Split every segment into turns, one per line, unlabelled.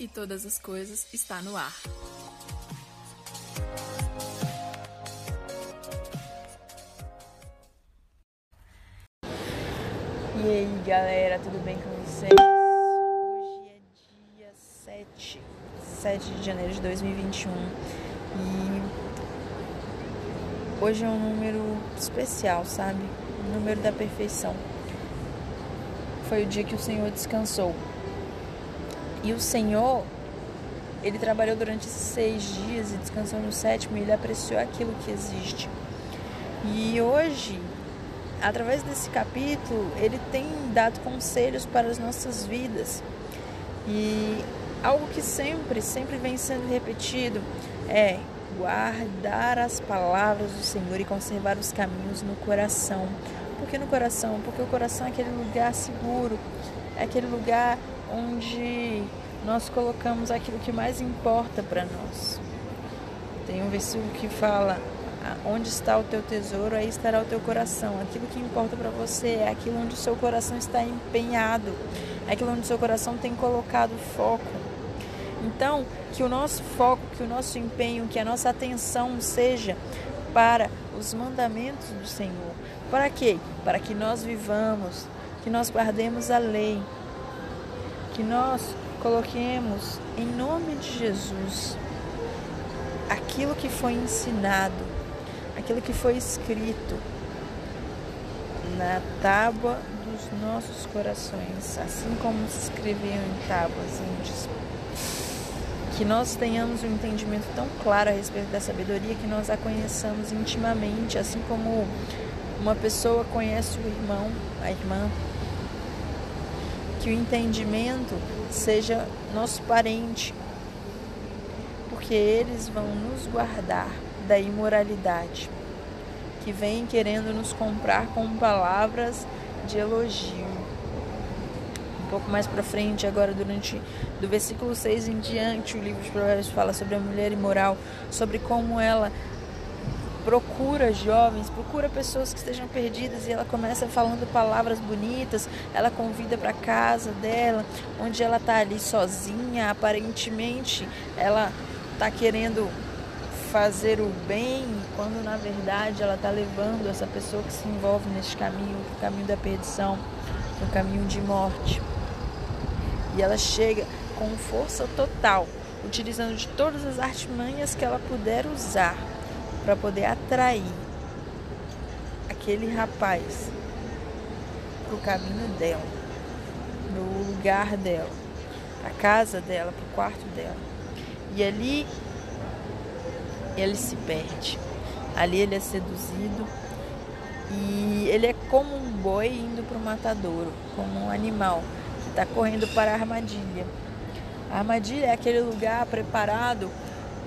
e todas as coisas está no ar.
E aí galera, tudo bem com vocês? Hoje é dia 7, 7 de janeiro de 2021 e hoje é um número especial, sabe? O número da perfeição. Foi o dia que o Senhor descansou. E o Senhor, ele trabalhou durante seis dias e descansou no sétimo e ele apreciou aquilo que existe. E hoje, através desse capítulo, ele tem dado conselhos para as nossas vidas. E algo que sempre, sempre vem sendo repetido é guardar as palavras do Senhor e conservar os caminhos no coração. Por que no coração? Porque o coração é aquele lugar seguro, é aquele lugar onde nós colocamos aquilo que mais importa para nós. Tem um versículo que fala: Onde está o teu tesouro, aí estará o teu coração. Aquilo que importa para você é aquilo onde o seu coração está empenhado, é aquilo onde o seu coração tem colocado foco. Então, que o nosso foco, que o nosso empenho, que a nossa atenção seja para os mandamentos do Senhor. Para quê? Para que nós vivamos, que nós guardemos a lei, que nós coloquemos em nome de Jesus aquilo que foi ensinado, aquilo que foi escrito na tábua dos nossos corações, assim como se escreviam em tábuas índias. Que nós tenhamos um entendimento tão claro a respeito da sabedoria que nós a conheçamos intimamente, assim como uma pessoa conhece o irmão, a irmã, que o entendimento seja nosso parente, porque eles vão nos guardar da imoralidade, que vem querendo nos comprar com palavras de elogio. Um pouco mais para frente, agora durante do versículo 6 em diante, o livro de Provérbios fala sobre a mulher imoral, sobre como ela procura jovens, procura pessoas que estejam perdidas e ela começa falando palavras bonitas, ela convida para casa dela, onde ela está ali sozinha, aparentemente ela está querendo fazer o bem, quando na verdade ela está levando essa pessoa que se envolve nesse caminho, o caminho da perdição, o caminho de morte. E ela chega com força total, utilizando de todas as artimanhas que ela puder usar para poder atrair aquele rapaz para o caminho dela, no lugar dela, a casa dela, para o quarto dela. E ali ele se perde. Ali ele é seduzido e ele é como um boi indo para o matadouro, como um animal que está correndo para a armadilha. A armadilha é aquele lugar preparado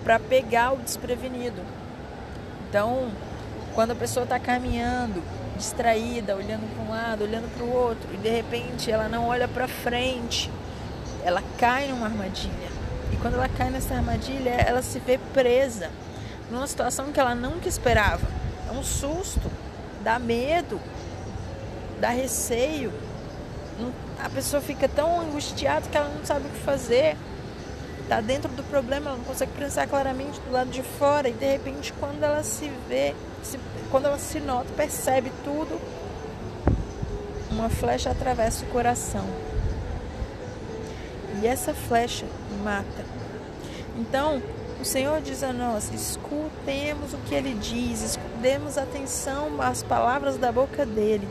para pegar o desprevenido. Então, quando a pessoa está caminhando, distraída, olhando para um lado, olhando para o outro, e de repente ela não olha para frente, ela cai numa armadilha. E quando ela cai nessa armadilha, ela se vê presa numa situação que ela nunca esperava. É um susto, dá medo, dá receio. A pessoa fica tão angustiada que ela não sabe o que fazer está dentro do problema, ela não consegue pensar claramente do lado de fora e de repente quando ela se vê, se, quando ela se nota, percebe tudo, uma flecha atravessa o coração. E essa flecha mata. Então, o Senhor diz a nós: escutemos o que ele diz, escutemos atenção às palavras da boca dele.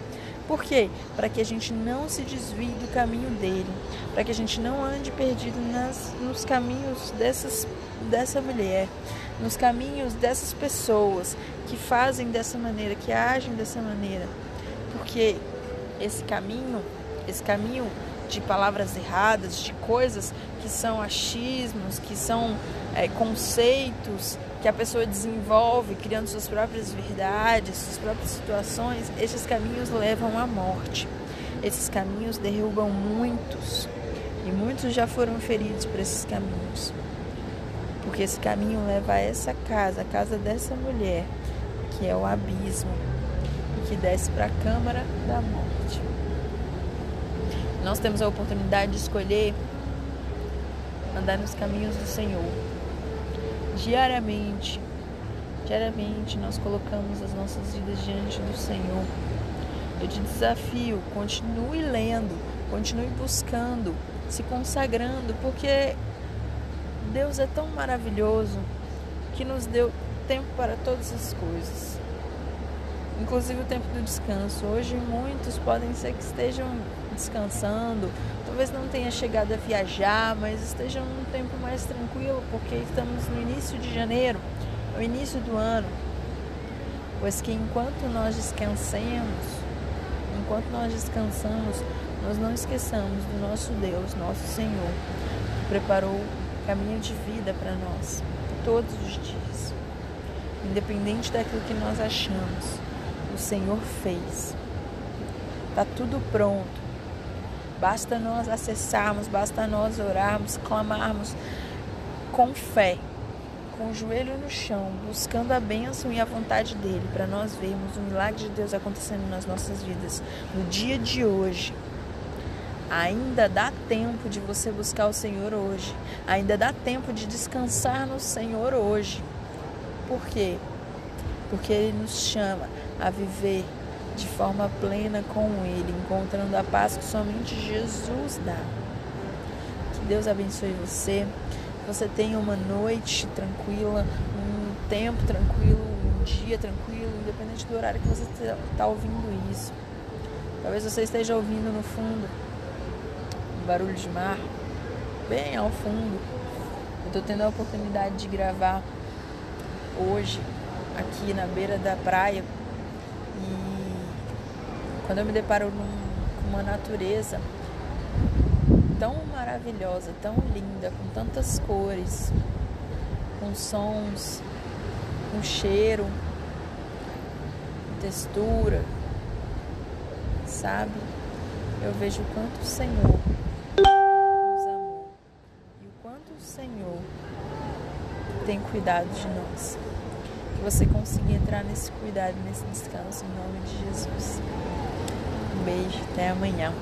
Por quê? Para que a gente não se desvie do caminho dele, para que a gente não ande perdido nas, nos caminhos dessas, dessa mulher, nos caminhos dessas pessoas que fazem dessa maneira, que agem dessa maneira. Porque esse caminho, esse caminho de palavras erradas, de coisas que são achismos, que são é, conceitos que a pessoa desenvolve, criando suas próprias verdades, suas próprias situações, esses caminhos levam à morte. Esses caminhos derrubam muitos e muitos já foram feridos por esses caminhos. Porque esse caminho leva a essa casa, a casa dessa mulher, que é o abismo, e que desce para a câmara da morte. Nós temos a oportunidade de escolher andar nos caminhos do Senhor. Diariamente, diariamente nós colocamos as nossas vidas diante do Senhor. Eu te desafio, continue lendo, continue buscando, se consagrando, porque Deus é tão maravilhoso que nos deu tempo para todas as coisas, inclusive o tempo do descanso. Hoje muitos podem ser que estejam descansando, talvez não tenha chegado a viajar, mas estejam num tempo mais tranquilo, porque estamos no início de janeiro, o início do ano. Pois que enquanto nós descansemos, enquanto nós descansamos, nós não esqueçamos do nosso Deus, nosso Senhor, que preparou caminho de vida para nós todos os dias. Independente daquilo que nós achamos, o Senhor fez. Está tudo pronto. Basta nós acessarmos, basta nós orarmos, clamarmos com fé com o joelho no chão, buscando a bênção e a vontade dele, para nós vermos o milagre de Deus acontecendo nas nossas vidas no dia de hoje. Ainda dá tempo de você buscar o Senhor hoje. Ainda dá tempo de descansar no Senhor hoje. Por quê? Porque Ele nos chama a viver de forma plena com Ele, encontrando a paz que somente Jesus dá. Que Deus abençoe você você tenha uma noite tranquila, um tempo tranquilo, um dia tranquilo, independente do horário que você está ouvindo isso. Talvez você esteja ouvindo no fundo um barulho de mar, bem ao fundo. Eu estou tendo a oportunidade de gravar hoje aqui na beira da praia e quando eu me deparo com uma natureza tão maravilhosa, tão linda, com tantas cores, com sons, com cheiro, com textura, sabe? Eu vejo o quanto o Senhor nos amou e o quanto o Senhor tem cuidado de nós. Que você consiga entrar nesse cuidado, nesse descanso, em nome de Jesus. Beijo, até amanhã.